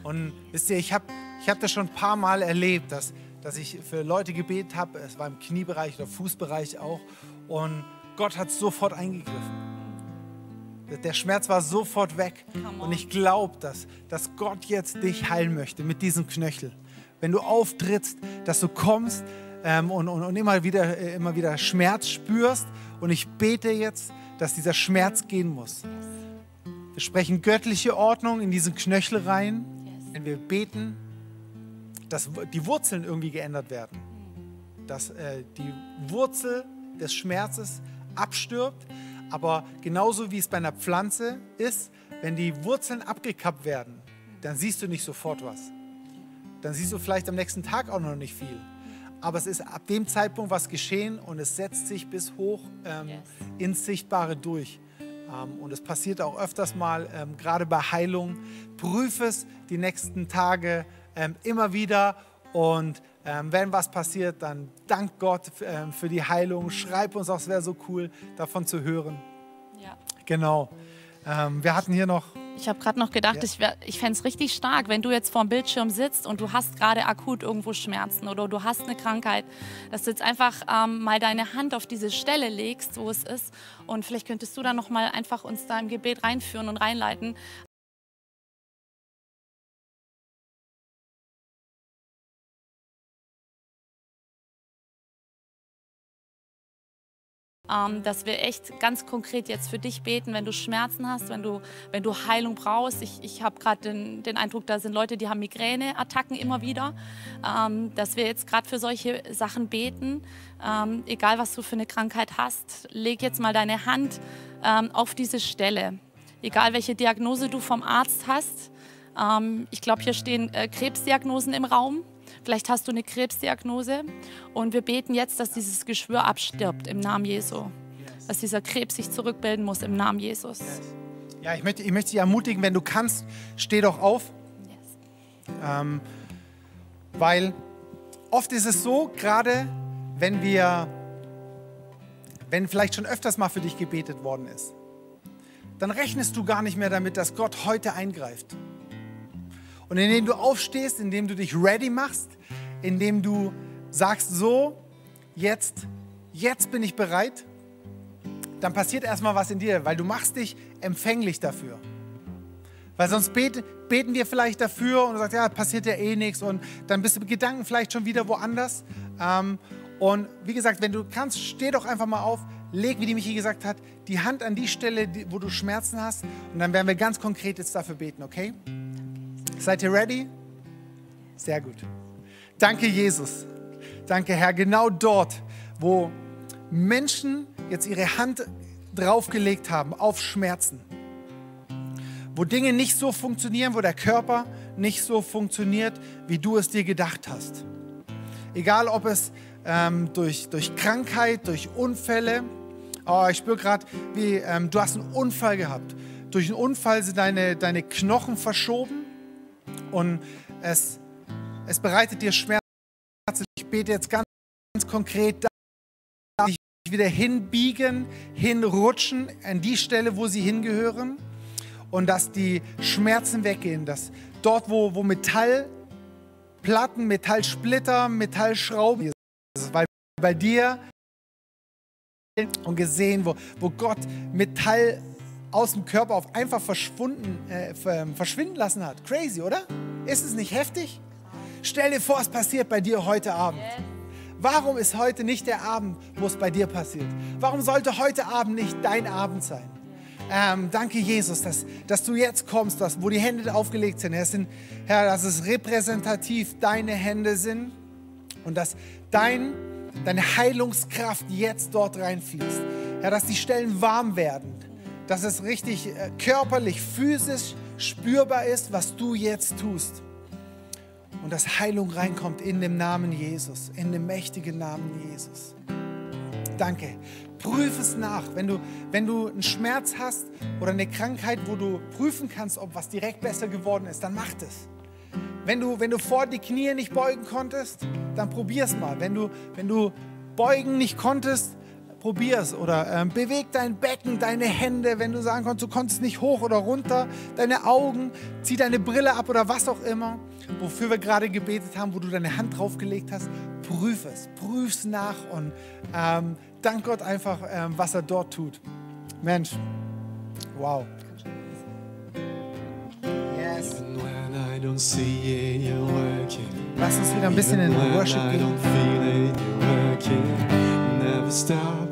Und wisst ihr, ich habe ich hab das schon ein paar Mal erlebt, dass, dass ich für Leute gebetet habe. Es war im Kniebereich oder Fußbereich auch. Und Gott hat sofort eingegriffen. Der Schmerz war sofort weg. Und ich glaube, dass, dass Gott jetzt dich heilen möchte mit diesem Knöchel. Wenn du auftrittst, dass du kommst ähm, und, und, und immer, wieder, äh, immer wieder Schmerz spürst. Und ich bete jetzt, dass dieser Schmerz gehen muss. Wir sprechen göttliche Ordnung in diesen Knöchel rein. Wenn wir beten, dass die Wurzeln irgendwie geändert werden. Dass äh, die Wurzel des Schmerzes abstirbt aber genauso wie es bei einer Pflanze ist, wenn die Wurzeln abgekappt werden, dann siehst du nicht sofort was. Dann siehst du vielleicht am nächsten Tag auch noch nicht viel. Aber es ist ab dem Zeitpunkt was geschehen und es setzt sich bis hoch ähm, yes. ins Sichtbare durch. Ähm, und es passiert auch öfters mal, ähm, gerade bei Heilung. Prüfe es die nächsten Tage ähm, immer wieder und ähm, wenn was passiert, dann dank Gott ähm, für die Heilung. Schreib uns auch, es wäre so cool, davon zu hören. Ja. Genau. Ähm, wir hatten hier noch. Ich habe gerade noch gedacht, ja. ich, ich fände es richtig stark, wenn du jetzt vor dem Bildschirm sitzt und du hast gerade akut irgendwo Schmerzen oder du hast eine Krankheit, dass du jetzt einfach ähm, mal deine Hand auf diese Stelle legst, wo es ist. Und vielleicht könntest du dann noch mal einfach uns da im Gebet reinführen und reinleiten. Ähm, dass wir echt ganz konkret jetzt für dich beten, wenn du Schmerzen hast, wenn du, wenn du Heilung brauchst. Ich, ich habe gerade den, den Eindruck, da sind Leute, die haben Migräneattacken immer wieder, ähm, dass wir jetzt gerade für solche Sachen beten. Ähm, egal, was du für eine Krankheit hast, leg jetzt mal deine Hand ähm, auf diese Stelle. Egal, welche Diagnose du vom Arzt hast. Ähm, ich glaube, hier stehen äh, Krebsdiagnosen im Raum. Vielleicht hast du eine Krebsdiagnose und wir beten jetzt, dass dieses Geschwür abstirbt im Namen Jesu. Dass dieser Krebs sich zurückbilden muss im Namen Jesus. Ja, ich möchte, ich möchte dich ermutigen, wenn du kannst, steh doch auf. Ähm, weil oft ist es so, gerade wenn wir, wenn vielleicht schon öfters mal für dich gebetet worden ist, dann rechnest du gar nicht mehr damit, dass Gott heute eingreift. Und indem du aufstehst, indem du dich ready machst, indem du sagst, so, jetzt, jetzt bin ich bereit, dann passiert erstmal was in dir, weil du machst dich empfänglich dafür. Weil sonst beten, beten wir vielleicht dafür und du sagst, ja, passiert ja eh nichts und dann bist du mit Gedanken vielleicht schon wieder woanders. Ähm, und wie gesagt, wenn du kannst, steh doch einfach mal auf, leg, wie die Michi gesagt hat, die Hand an die Stelle, wo du Schmerzen hast und dann werden wir ganz konkret jetzt dafür beten, okay? Seid ihr ready? Sehr gut. Danke, Jesus. Danke, Herr. Genau dort, wo Menschen jetzt ihre Hand draufgelegt haben auf Schmerzen, wo Dinge nicht so funktionieren, wo der Körper nicht so funktioniert, wie du es dir gedacht hast. Egal, ob es ähm, durch, durch Krankheit, durch Unfälle, oh, ich spüre gerade, wie ähm, du hast einen Unfall gehabt. Durch einen Unfall sind deine, deine Knochen verschoben und es, es bereitet dir Schmerzen. Ich bete jetzt ganz, ganz konkret, dass sich wieder hinbiegen, hinrutschen an die Stelle, wo sie hingehören und dass die Schmerzen weggehen, dass dort, wo, wo Metallplatten, Metallsplitter, Metallschrauben ist, weil bei dir und gesehen, wo, wo Gott Metall aus dem Körper auf einfach verschwunden, äh, verschwinden lassen hat. Crazy, oder? Ist es nicht heftig? Stell dir vor, es passiert bei dir heute Abend. Warum ist heute nicht der Abend, wo es bei dir passiert? Warum sollte heute Abend nicht dein Abend sein? Ähm, danke, Jesus, dass, dass du jetzt kommst, dass, wo die Hände aufgelegt sind. Herr, sind. Herr, dass es repräsentativ deine Hände sind und dass dein, deine Heilungskraft jetzt dort reinfließt. Herr, dass die Stellen warm werden dass es richtig äh, körperlich, physisch spürbar ist, was du jetzt tust. Und dass Heilung reinkommt in dem Namen Jesus, in dem mächtigen Namen Jesus. Danke. Prüf es nach. Wenn du, wenn du einen Schmerz hast oder eine Krankheit, wo du prüfen kannst, ob was direkt besser geworden ist, dann mach das. Wenn du, wenn du vor die Knie nicht beugen konntest, dann probier es mal. Wenn du, wenn du beugen nicht konntest, probier's oder ähm, beweg dein Becken, deine Hände, wenn du sagen kannst, du konntest nicht hoch oder runter, deine Augen, zieh deine Brille ab oder was auch immer, wofür wir gerade gebetet haben, wo du deine Hand draufgelegt hast, prüf es, prüf's nach und ähm, dank Gott einfach, ähm, was er dort tut. Mensch, wow. Yes. Lass uns wieder ein bisschen in Worship gehen. never stop,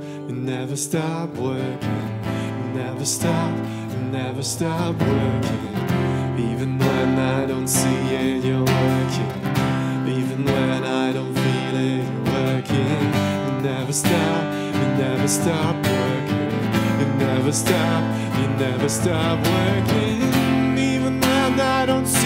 never stop working. Never stop, never stop working. Even when I don't see it, you're working. Even when I don't feel it, you're working. Never stop, you never stop working. You never stop, you never stop working. Even when I don't see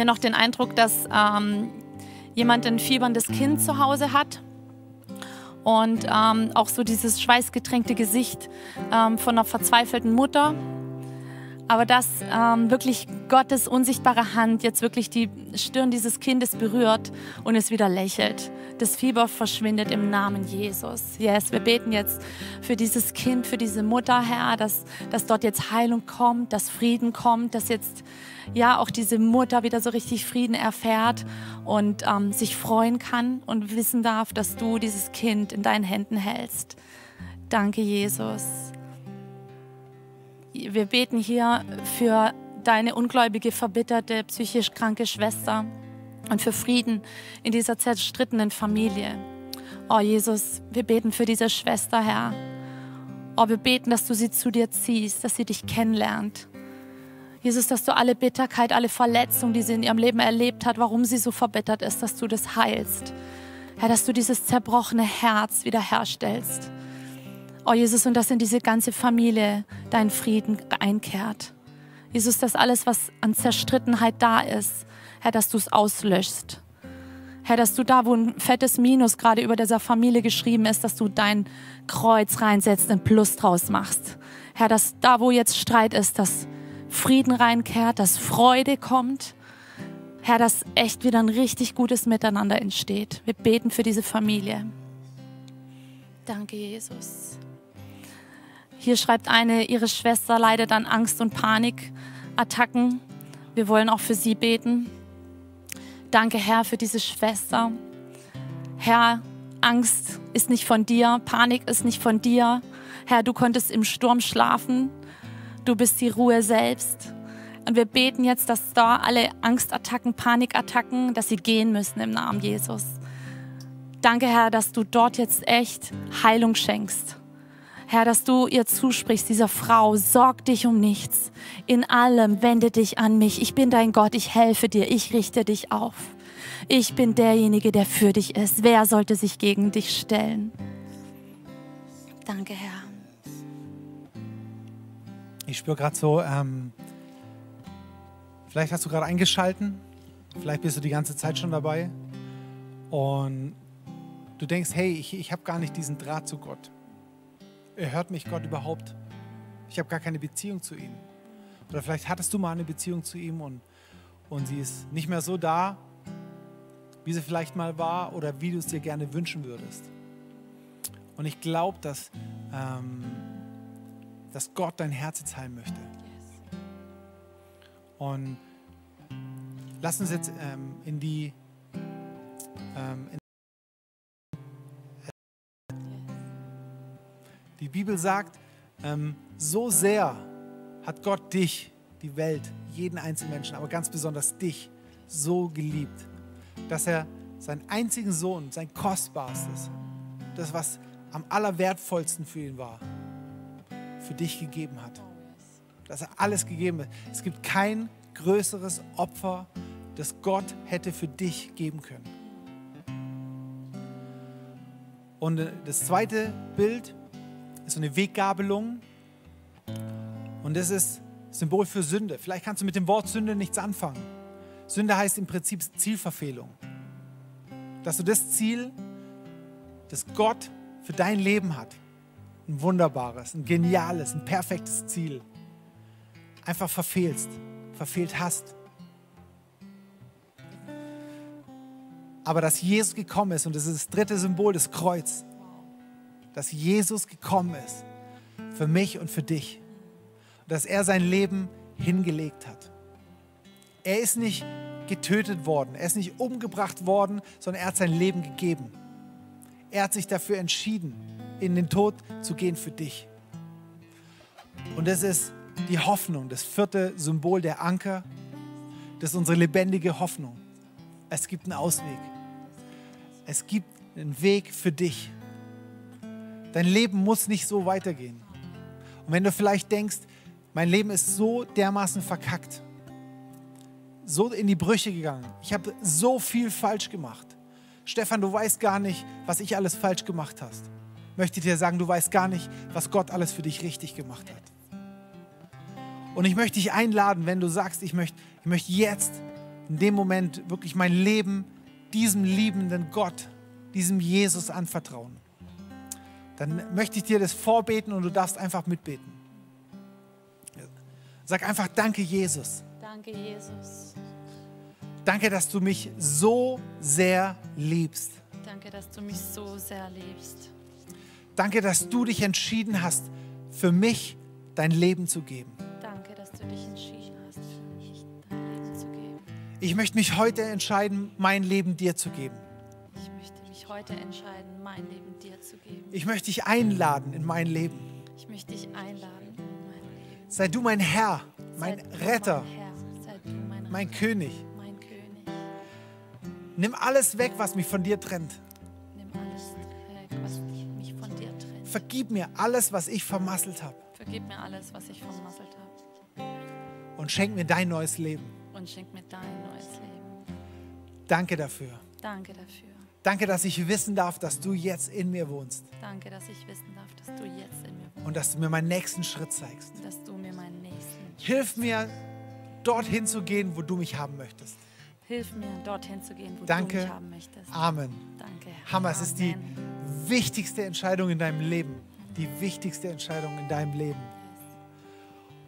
Ja noch den Eindruck, dass ähm, jemand ein fieberndes Kind zu Hause hat und ähm, auch so dieses schweißgetränkte Gesicht ähm, von einer verzweifelten Mutter. Aber dass ähm, wirklich Gottes unsichtbare Hand jetzt wirklich die Stirn dieses Kindes berührt und es wieder lächelt. Das Fieber verschwindet im Namen Jesus. Yes, wir beten jetzt für dieses Kind, für diese Mutter, Herr, dass, dass dort jetzt Heilung kommt, dass Frieden kommt, dass jetzt ja auch diese Mutter wieder so richtig Frieden erfährt und ähm, sich freuen kann und wissen darf, dass du dieses Kind in deinen Händen hältst. Danke, Jesus. Wir beten hier für deine ungläubige, verbitterte, psychisch kranke Schwester und für Frieden in dieser zerstrittenen Familie. Oh Jesus, wir beten für diese Schwester, Herr. Oh, wir beten, dass du sie zu dir ziehst, dass sie dich kennenlernt. Jesus, dass du alle Bitterkeit, alle Verletzung, die sie in ihrem Leben erlebt hat, warum sie so verbittert ist, dass du das heilst. Herr, dass du dieses zerbrochene Herz wiederherstellst. Oh Jesus, und dass in diese ganze Familie dein Frieden einkehrt. Jesus, dass alles, was an Zerstrittenheit da ist, Herr, dass du es auslöschst. Herr, dass du da, wo ein fettes Minus gerade über dieser Familie geschrieben ist, dass du dein Kreuz reinsetzt, ein Plus draus machst. Herr, dass da, wo jetzt Streit ist, dass Frieden reinkehrt, dass Freude kommt. Herr, dass echt wieder ein richtig gutes Miteinander entsteht. Wir beten für diese Familie. Danke, Jesus. Hier schreibt eine, ihre Schwester leidet an Angst und Panikattacken. Wir wollen auch für sie beten. Danke, Herr, für diese Schwester. Herr, Angst ist nicht von dir, Panik ist nicht von dir. Herr, du konntest im Sturm schlafen. Du bist die Ruhe selbst. Und wir beten jetzt, dass da alle Angstattacken, Panikattacken, dass sie gehen müssen im Namen Jesus. Danke, Herr, dass du dort jetzt echt Heilung schenkst. Herr, dass du ihr zusprichst, dieser Frau, sorg dich um nichts. In allem wende dich an mich. Ich bin dein Gott, ich helfe dir, ich richte dich auf. Ich bin derjenige, der für dich ist. Wer sollte sich gegen dich stellen? Danke, Herr. Ich spüre gerade so, ähm, vielleicht hast du gerade eingeschalten, vielleicht bist du die ganze Zeit schon dabei und du denkst, hey, ich, ich habe gar nicht diesen Draht zu Gott. Hört mich Gott überhaupt? Ich habe gar keine Beziehung zu ihm. Oder vielleicht hattest du mal eine Beziehung zu ihm und, und sie ist nicht mehr so da, wie sie vielleicht mal war oder wie du es dir gerne wünschen würdest. Und ich glaube, dass ähm, dass Gott dein Herz jetzt heilen möchte. Und lass uns jetzt ähm, in die ähm, in die Bibel sagt, ähm, so sehr hat Gott dich, die Welt, jeden einzelnen Menschen, aber ganz besonders dich, so geliebt, dass er seinen einzigen Sohn, sein kostbarstes, das, was am allerwertvollsten für ihn war, für dich gegeben hat. Dass er alles gegeben hat. Es gibt kein größeres Opfer, das Gott hätte für dich geben können. Und äh, das zweite Bild ist so eine Weggabelung. Und das ist Symbol für Sünde. Vielleicht kannst du mit dem Wort Sünde nichts anfangen. Sünde heißt im Prinzip Zielverfehlung. Dass du das Ziel, das Gott für dein Leben hat, ein wunderbares, ein geniales, ein perfektes Ziel einfach verfehlst, verfehlt hast. Aber dass Jesus gekommen ist, und das ist das dritte Symbol des Kreuz, dass Jesus gekommen ist für mich und für dich. Dass er sein Leben hingelegt hat. Er ist nicht getötet worden, er ist nicht umgebracht worden, sondern er hat sein Leben gegeben. Er hat sich dafür entschieden, in den Tod zu gehen für dich. Und das ist die Hoffnung, das vierte Symbol der Anker. Das ist unsere lebendige Hoffnung. Es gibt einen Ausweg. Es gibt einen Weg für dich. Dein Leben muss nicht so weitergehen. Und wenn du vielleicht denkst, mein Leben ist so dermaßen verkackt, so in die Brüche gegangen. Ich habe so viel falsch gemacht. Stefan, du weißt gar nicht, was ich alles falsch gemacht hast. Möchte dir sagen, du weißt gar nicht, was Gott alles für dich richtig gemacht hat. Und ich möchte dich einladen, wenn du sagst, ich möchte, ich möchte jetzt in dem Moment wirklich mein Leben diesem liebenden Gott, diesem Jesus anvertrauen. Dann möchte ich dir das vorbeten und du darfst einfach mitbeten. Sag einfach Danke, Jesus. Danke, Jesus. Danke, dass du mich so sehr liebst. Danke, dass du mich so sehr liebst. Danke, dass du dich entschieden hast, für mich dein Leben zu geben. Danke, dass du dich entschieden hast, für mich dein Leben zu geben. Ich möchte mich heute entscheiden, mein Leben dir zu geben. Ich möchte mich heute entscheiden, mein Leben dir zu geben. Ich möchte dich einladen in mein Leben. Ich möchte dich einladen in mein Leben. Sei du mein Herr, mein Retter, Mein Herr, mein, mein König. mein König. Nimm alles weg, was mich von dir trennt. Nimm alles weg, was mich von dir trennt. Vergib mir alles, was ich vermasselt habe. Vergib mir alles, was ich vermasselt habe. Und schenk mir dein neues Leben. Und schenk mir dein neues Leben. Danke dafür. Danke dafür. Danke, dass ich wissen darf, dass du jetzt in mir wohnst Danke, dass ich wissen darf, dass du jetzt in mir wohnst. und dass du mir meinen nächsten Schritt zeigst. Dass du mir meinen nächsten. Hilf mir, dorthin zu gehen, wo du mich haben möchtest. Hilf mir, dorthin zu gehen, wo Danke. du mich haben möchtest. Amen. Danke. Hammer, es ist die wichtigste Entscheidung in deinem Leben. Die wichtigste Entscheidung in deinem Leben.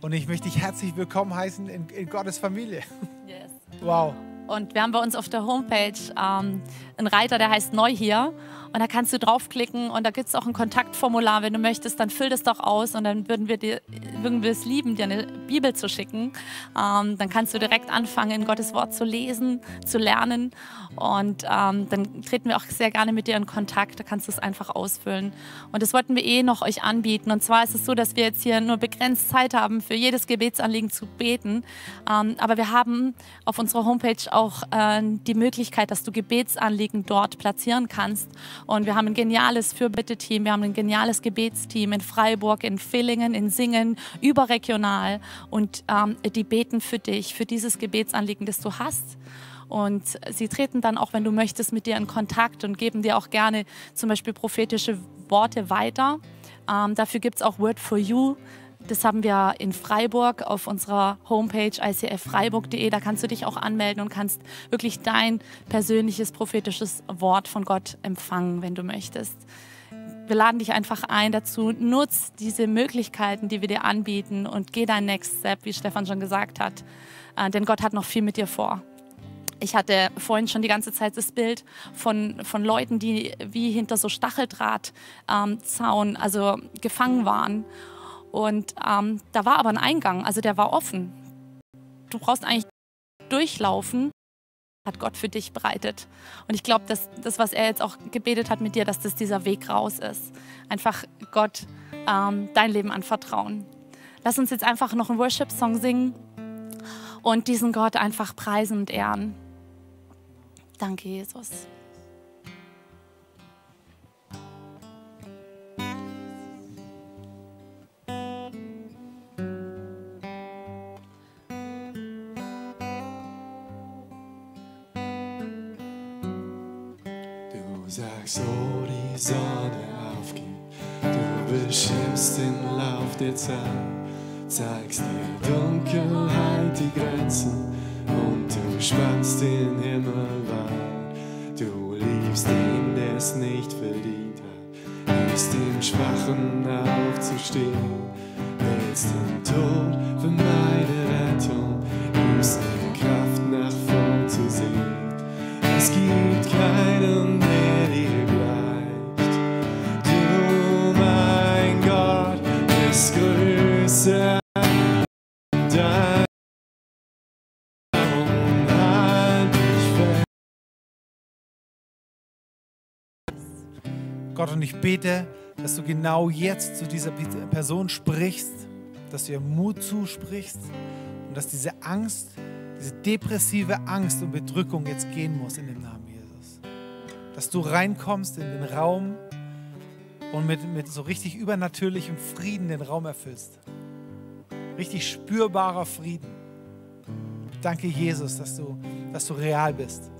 Und ich möchte dich herzlich willkommen heißen in, in Gottes Familie. Yes. Wow. Und wir haben bei uns auf der Homepage ähm, einen Reiter, der heißt Neu hier. Und da kannst du draufklicken und da gibt es auch ein Kontaktformular. Wenn du möchtest, dann füll das doch aus und dann würden wir, dir, würden wir es lieben, dir eine Bibel zu schicken. Ähm, dann kannst du direkt anfangen, Gottes Wort zu lesen, zu lernen. Und ähm, dann treten wir auch sehr gerne mit dir in Kontakt. Da kannst du es einfach ausfüllen. Und das wollten wir eh noch euch anbieten. Und zwar ist es so, dass wir jetzt hier nur begrenzt Zeit haben, für jedes Gebetsanliegen zu beten. Ähm, aber wir haben auf unserer Homepage auch äh, die Möglichkeit, dass du Gebetsanliegen dort platzieren kannst. Und wir haben ein geniales Fürbitte-Team, wir haben ein geniales Gebetsteam in Freiburg, in Villingen, in Singen, überregional. Und ähm, die beten für dich, für dieses Gebetsanliegen, das du hast. Und sie treten dann auch, wenn du möchtest, mit dir in Kontakt und geben dir auch gerne zum Beispiel prophetische Worte weiter. Ähm, dafür gibt es auch Word for You. Das haben wir in Freiburg auf unserer Homepage icffreiburg.de. Da kannst du dich auch anmelden und kannst wirklich dein persönliches prophetisches Wort von Gott empfangen, wenn du möchtest. Wir laden dich einfach ein dazu, nutz diese Möglichkeiten, die wir dir anbieten und geh dein Next Step, wie Stefan schon gesagt hat. Äh, denn Gott hat noch viel mit dir vor. Ich hatte vorhin schon die ganze Zeit das Bild von, von Leuten, die wie hinter so Stacheldrahtzaun, ähm, also gefangen waren. Und ähm, da war aber ein Eingang, also der war offen. Du brauchst eigentlich durchlaufen, hat Gott für dich bereitet. Und ich glaube, dass das, was er jetzt auch gebetet hat mit dir, dass das dieser Weg raus ist. Einfach Gott ähm, dein Leben anvertrauen. Lass uns jetzt einfach noch einen Worship-Song singen und diesen Gott einfach preisen und ehren. Danke, Jesus. Du sagst, wo die Sonne aufgeht, du bestimmst den Lauf der Zeit, zeigst der Dunkelheit die Grenzen. Und du spannst den Himmel weit. Du liebst den, der es nicht verdient hat, hilfst dem Schwachen aufzustehen, willst den Tod für Gott, und ich bete, dass du genau jetzt zu dieser Person sprichst, dass du ihr Mut zusprichst und dass diese Angst, diese depressive Angst und Bedrückung jetzt gehen muss in dem Namen Jesus. Dass du reinkommst in den Raum und mit, mit so richtig übernatürlichem Frieden den Raum erfüllst. Richtig spürbarer Frieden. Danke, Jesus, dass du, dass du real bist.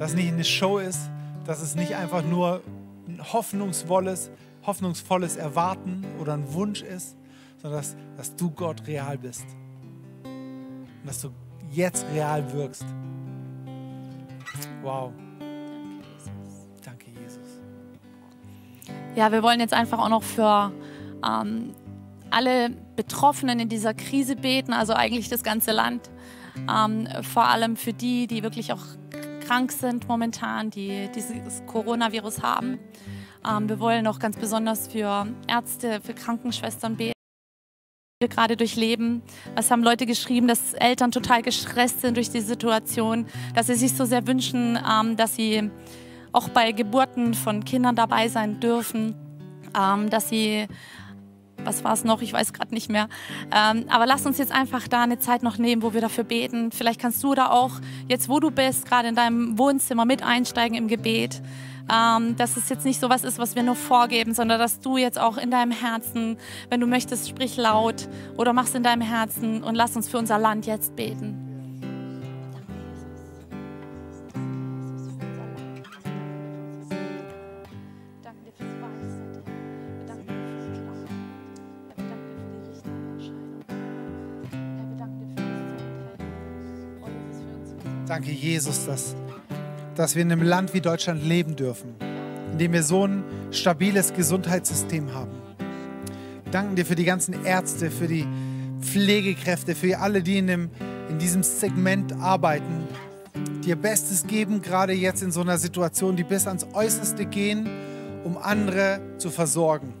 Dass es nicht eine Show ist, dass es nicht einfach nur ein hoffnungsvolles, hoffnungsvolles Erwarten oder ein Wunsch ist, sondern dass, dass du Gott real bist. Und dass du jetzt real wirkst. Wow. Danke, Jesus. Ja, wir wollen jetzt einfach auch noch für ähm, alle Betroffenen in dieser Krise beten, also eigentlich das ganze Land. Ähm, vor allem für die, die wirklich auch krank sind momentan, die dieses Coronavirus haben. Ähm, wir wollen auch ganz besonders für Ärzte, für Krankenschwestern beten wir gerade durchleben. Was haben Leute geschrieben, dass Eltern total gestresst sind durch die Situation, dass sie sich so sehr wünschen, ähm, dass sie auch bei Geburten von Kindern dabei sein dürfen, ähm, dass sie was war es noch? Ich weiß gerade nicht mehr. Ähm, aber lass uns jetzt einfach da eine Zeit noch nehmen, wo wir dafür beten. Vielleicht kannst du da auch, jetzt wo du bist, gerade in deinem Wohnzimmer mit einsteigen im Gebet. Ähm, dass es jetzt nicht so was ist, was wir nur vorgeben, sondern dass du jetzt auch in deinem Herzen, wenn du möchtest, sprich laut oder mach's in deinem Herzen und lass uns für unser Land jetzt beten. Danke, Jesus, dass, dass wir in einem Land wie Deutschland leben dürfen, in dem wir so ein stabiles Gesundheitssystem haben. Wir danken dir für die ganzen Ärzte, für die Pflegekräfte, für alle, die in, dem, in diesem Segment arbeiten, die ihr Bestes geben, gerade jetzt in so einer Situation, die bis ans Äußerste gehen, um andere zu versorgen.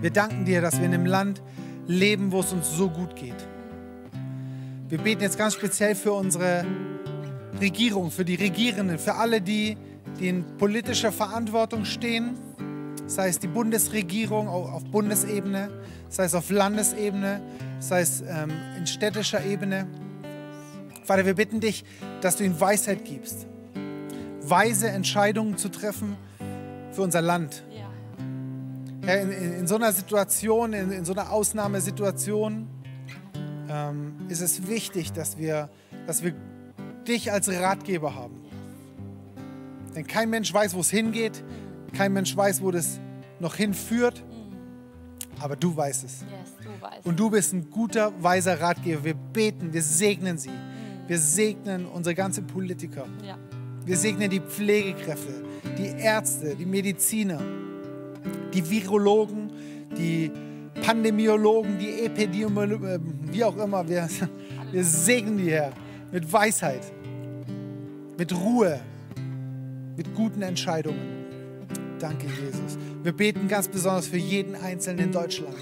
Wir danken dir, dass wir in einem Land leben, wo es uns so gut geht. Wir beten jetzt ganz speziell für unsere Regierung, für die Regierenden, für alle, die, die in politischer Verantwortung stehen, sei es die Bundesregierung auf Bundesebene, sei es auf Landesebene, sei es ähm, in städtischer Ebene. Vater, wir bitten dich, dass du ihnen Weisheit gibst, weise Entscheidungen zu treffen für unser Land. Herr, in, in, in so einer Situation, in, in so einer Ausnahmesituation, ähm, ist es wichtig, dass wir, dass wir dich als Ratgeber haben. Denn kein Mensch weiß, wo es hingeht, kein Mensch weiß, wo das noch hinführt, aber du weißt es. Und du bist ein guter, weiser Ratgeber. Wir beten, wir segnen sie. Wir segnen unsere ganzen Politiker. Wir segnen die Pflegekräfte, die Ärzte, die Mediziner, die Virologen, die Pandemiologen, die Epidemiologen, äh, wie auch immer. Wir, *laughs* wir segnen die, Herr, mit Weisheit, mit Ruhe, mit guten Entscheidungen. Danke, Jesus. Wir beten ganz besonders für jeden Einzelnen in Deutschland.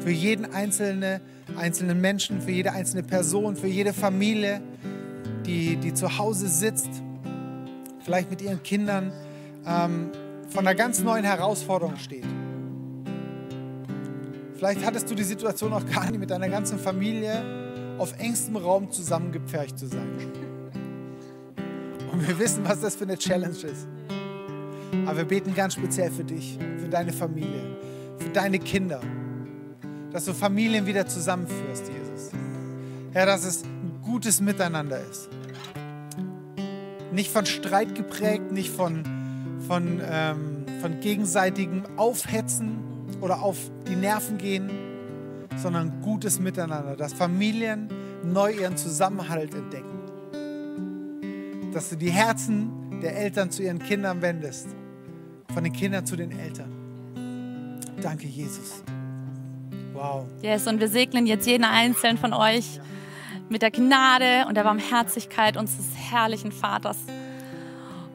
Für jeden einzelne, einzelnen Menschen, für jede einzelne Person, für jede Familie, die, die zu Hause sitzt, vielleicht mit ihren Kindern, ähm, von einer ganz neuen Herausforderung steht. Vielleicht hattest du die Situation auch gar nicht mit deiner ganzen Familie auf engstem Raum zusammengepfercht zu sein. Und wir wissen, was das für eine Challenge ist. Aber wir beten ganz speziell für dich, für deine Familie, für deine Kinder, dass du Familien wieder zusammenführst, Jesus. Herr, dass es ein gutes Miteinander ist. Nicht von Streit geprägt, nicht von, von, ähm, von gegenseitigem Aufhetzen, oder auf die Nerven gehen, sondern gutes Miteinander, dass Familien neu ihren Zusammenhalt entdecken. Dass du die Herzen der Eltern zu ihren Kindern wendest, von den Kindern zu den Eltern. Danke, Jesus. Wow. Yes, und wir segnen jetzt jeden einzelnen von euch mit der Gnade und der Barmherzigkeit unseres herrlichen Vaters.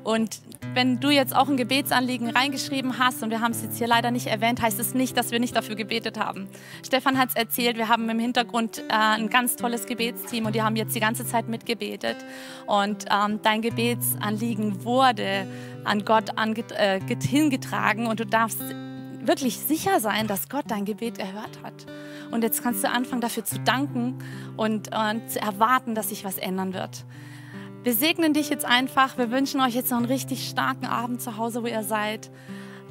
Und wenn du jetzt auch ein Gebetsanliegen reingeschrieben hast und wir haben es jetzt hier leider nicht erwähnt, heißt es nicht, dass wir nicht dafür gebetet haben. Stefan hat es erzählt, wir haben im Hintergrund äh, ein ganz tolles Gebetsteam und die haben jetzt die ganze Zeit mitgebetet. Und ähm, dein Gebetsanliegen wurde an Gott ange äh, hingetragen und du darfst wirklich sicher sein, dass Gott dein Gebet erhört hat. Und jetzt kannst du anfangen, dafür zu danken und, und zu erwarten, dass sich was ändern wird. Wir segnen dich jetzt einfach. Wir wünschen euch jetzt noch einen richtig starken Abend zu Hause, wo ihr seid.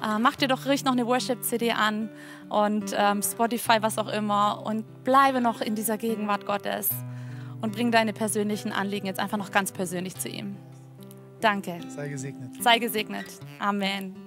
äh, mach dir doch ruhig noch eine Worship-CD an und ähm, Spotify, was auch immer und bleibe noch in dieser Gegenwart Gottes und bring deine persönlichen Anliegen jetzt einfach noch ganz persönlich zu ihm. Danke. Sei gesegnet. Sei gesegnet. Amen.